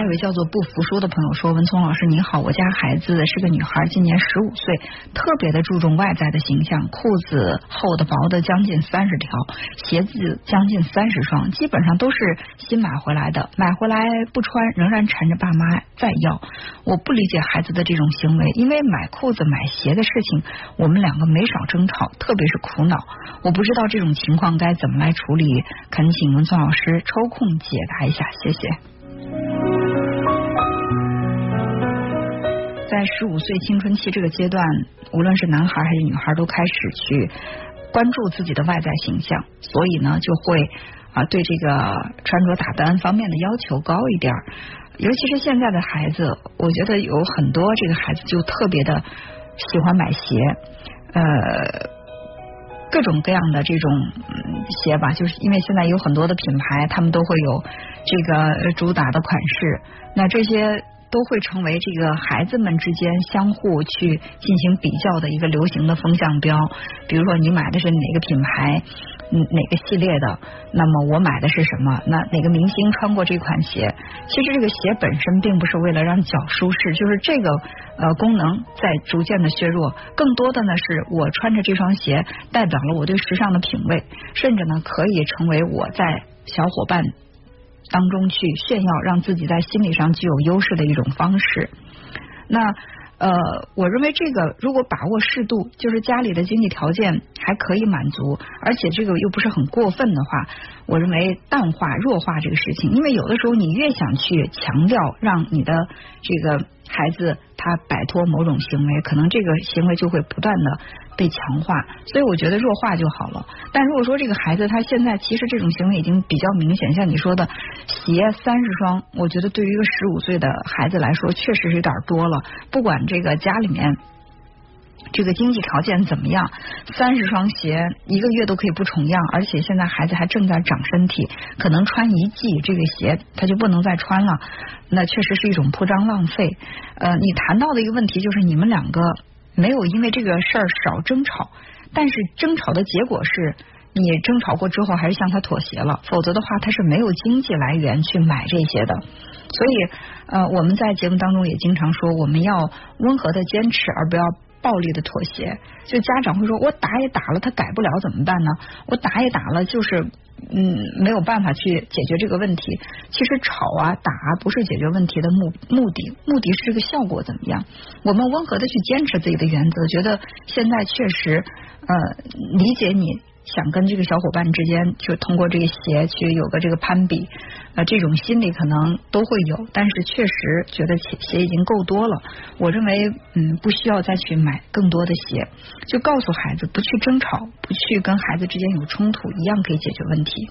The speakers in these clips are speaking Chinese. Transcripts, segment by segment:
还有一位叫做不服输的朋友说：“文聪老师你好，我家孩子是个女孩，今年十五岁，特别的注重外在的形象，裤子厚的、薄的将近三十条，鞋子将近三十双，基本上都是新买回来的，买回来不穿，仍然缠着爸妈再要。我不理解孩子的这种行为，因为买裤子、买鞋的事情，我们两个没少争吵，特别是苦恼。我不知道这种情况该怎么来处理，恳请文聪老师抽空解答一下，谢谢。”在十五岁青春期这个阶段，无论是男孩还是女孩，都开始去关注自己的外在形象，所以呢，就会啊对这个穿着打扮方面的要求高一点。尤其是现在的孩子，我觉得有很多这个孩子就特别的喜欢买鞋，呃，各种各样的这种鞋吧，就是因为现在有很多的品牌，他们都会有这个主打的款式，那这些。都会成为这个孩子们之间相互去进行比较的一个流行的风向标。比如说，你买的是哪个品牌，嗯，哪个系列的？那么我买的是什么？那哪个明星穿过这款鞋？其实这个鞋本身并不是为了让脚舒适，就是这个呃功能在逐渐的削弱。更多的呢，是我穿着这双鞋代表了我对时尚的品味，甚至呢可以成为我在小伙伴。当中去炫耀，让自己在心理上具有优势的一种方式。那呃，我认为这个如果把握适度，就是家里的经济条件还可以满足，而且这个又不是很过分的话，我认为淡化、弱化这个事情。因为有的时候你越想去强调，让你的这个孩子他摆脱某种行为，可能这个行为就会不断的。被强化，所以我觉得弱化就好了。但如果说这个孩子他现在其实这种行为已经比较明显，像你说的鞋三十双，我觉得对于一个十五岁的孩子来说，确实是有点多了。不管这个家里面这个经济条件怎么样，三十双鞋一个月都可以不重样，而且现在孩子还正在长身体，可能穿一季这个鞋他就不能再穿了，那确实是一种铺张浪费。呃，你谈到的一个问题就是你们两个。没有因为这个事儿少争吵，但是争吵的结果是你争吵过之后还是向他妥协了，否则的话他是没有经济来源去买这些的。所以呃我们在节目当中也经常说，我们要温和的坚持，而不要暴力的妥协。就家长会说，我打也打了，他改不了怎么办呢？我打也打了，就是。嗯，没有办法去解决这个问题。其实吵啊打啊不是解决问题的目目的，目的是这个效果怎么样？我们温和的去坚持自己的原则，觉得现在确实呃理解你。想跟这个小伙伴之间，就通过这个鞋去有个这个攀比，啊，这种心理可能都会有，但是确实觉得鞋鞋已经够多了。我认为，嗯，不需要再去买更多的鞋，就告诉孩子不去争吵，不去跟孩子之间有冲突，一样可以解决问题。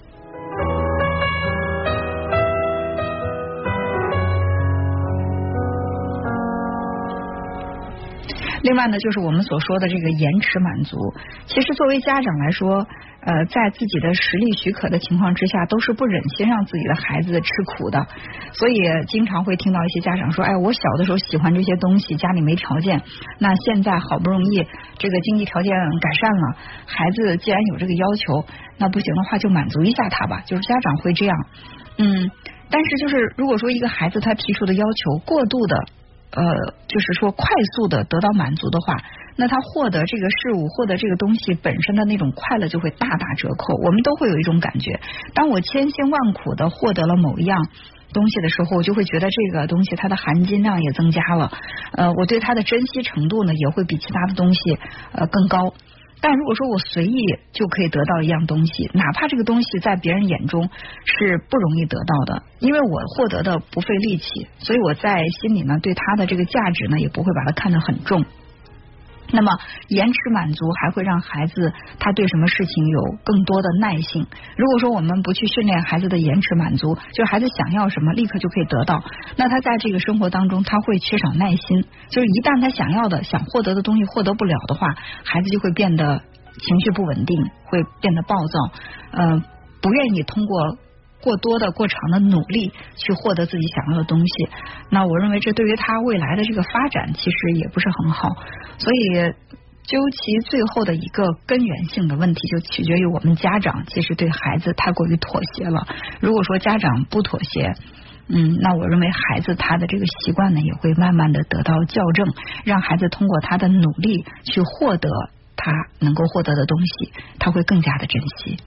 另外呢，就是我们所说的这个延迟满足。其实作为家长来说，呃，在自己的实力许可的情况之下，都是不忍心让自己的孩子吃苦的。所以经常会听到一些家长说：“哎，我小的时候喜欢这些东西，家里没条件。那现在好不容易这个经济条件改善了，孩子既然有这个要求，那不行的话就满足一下他吧。”就是家长会这样。嗯，但是就是如果说一个孩子他提出的要求过度的。呃，就是说快速的得到满足的话，那他获得这个事物、获得这个东西本身的那种快乐就会大打折扣。我们都会有一种感觉，当我千辛万苦的获得了某一样东西的时候，我就会觉得这个东西它的含金量也增加了。呃，我对它的珍惜程度呢，也会比其他的东西呃更高。但如果说我随意就可以得到一样东西，哪怕这个东西在别人眼中是不容易得到的，因为我获得的不费力气，所以我在心里呢对它的这个价值呢也不会把它看得很重。那么延迟满足还会让孩子他对什么事情有更多的耐性。如果说我们不去训练孩子的延迟满足，就是孩子想要什么立刻就可以得到，那他在这个生活当中他会缺少耐心。就是一旦他想要的、想获得的东西获得不了的话，孩子就会变得情绪不稳定，会变得暴躁，呃，不愿意通过。过多的、过长的努力去获得自己想要的东西，那我认为这对于他未来的这个发展其实也不是很好。所以，究其最后的一个根源性的问题，就取决于我们家长其实对孩子太过于妥协了。如果说家长不妥协，嗯，那我认为孩子他的这个习惯呢，也会慢慢的得到校正，让孩子通过他的努力去获得他能够获得的东西，他会更加的珍惜。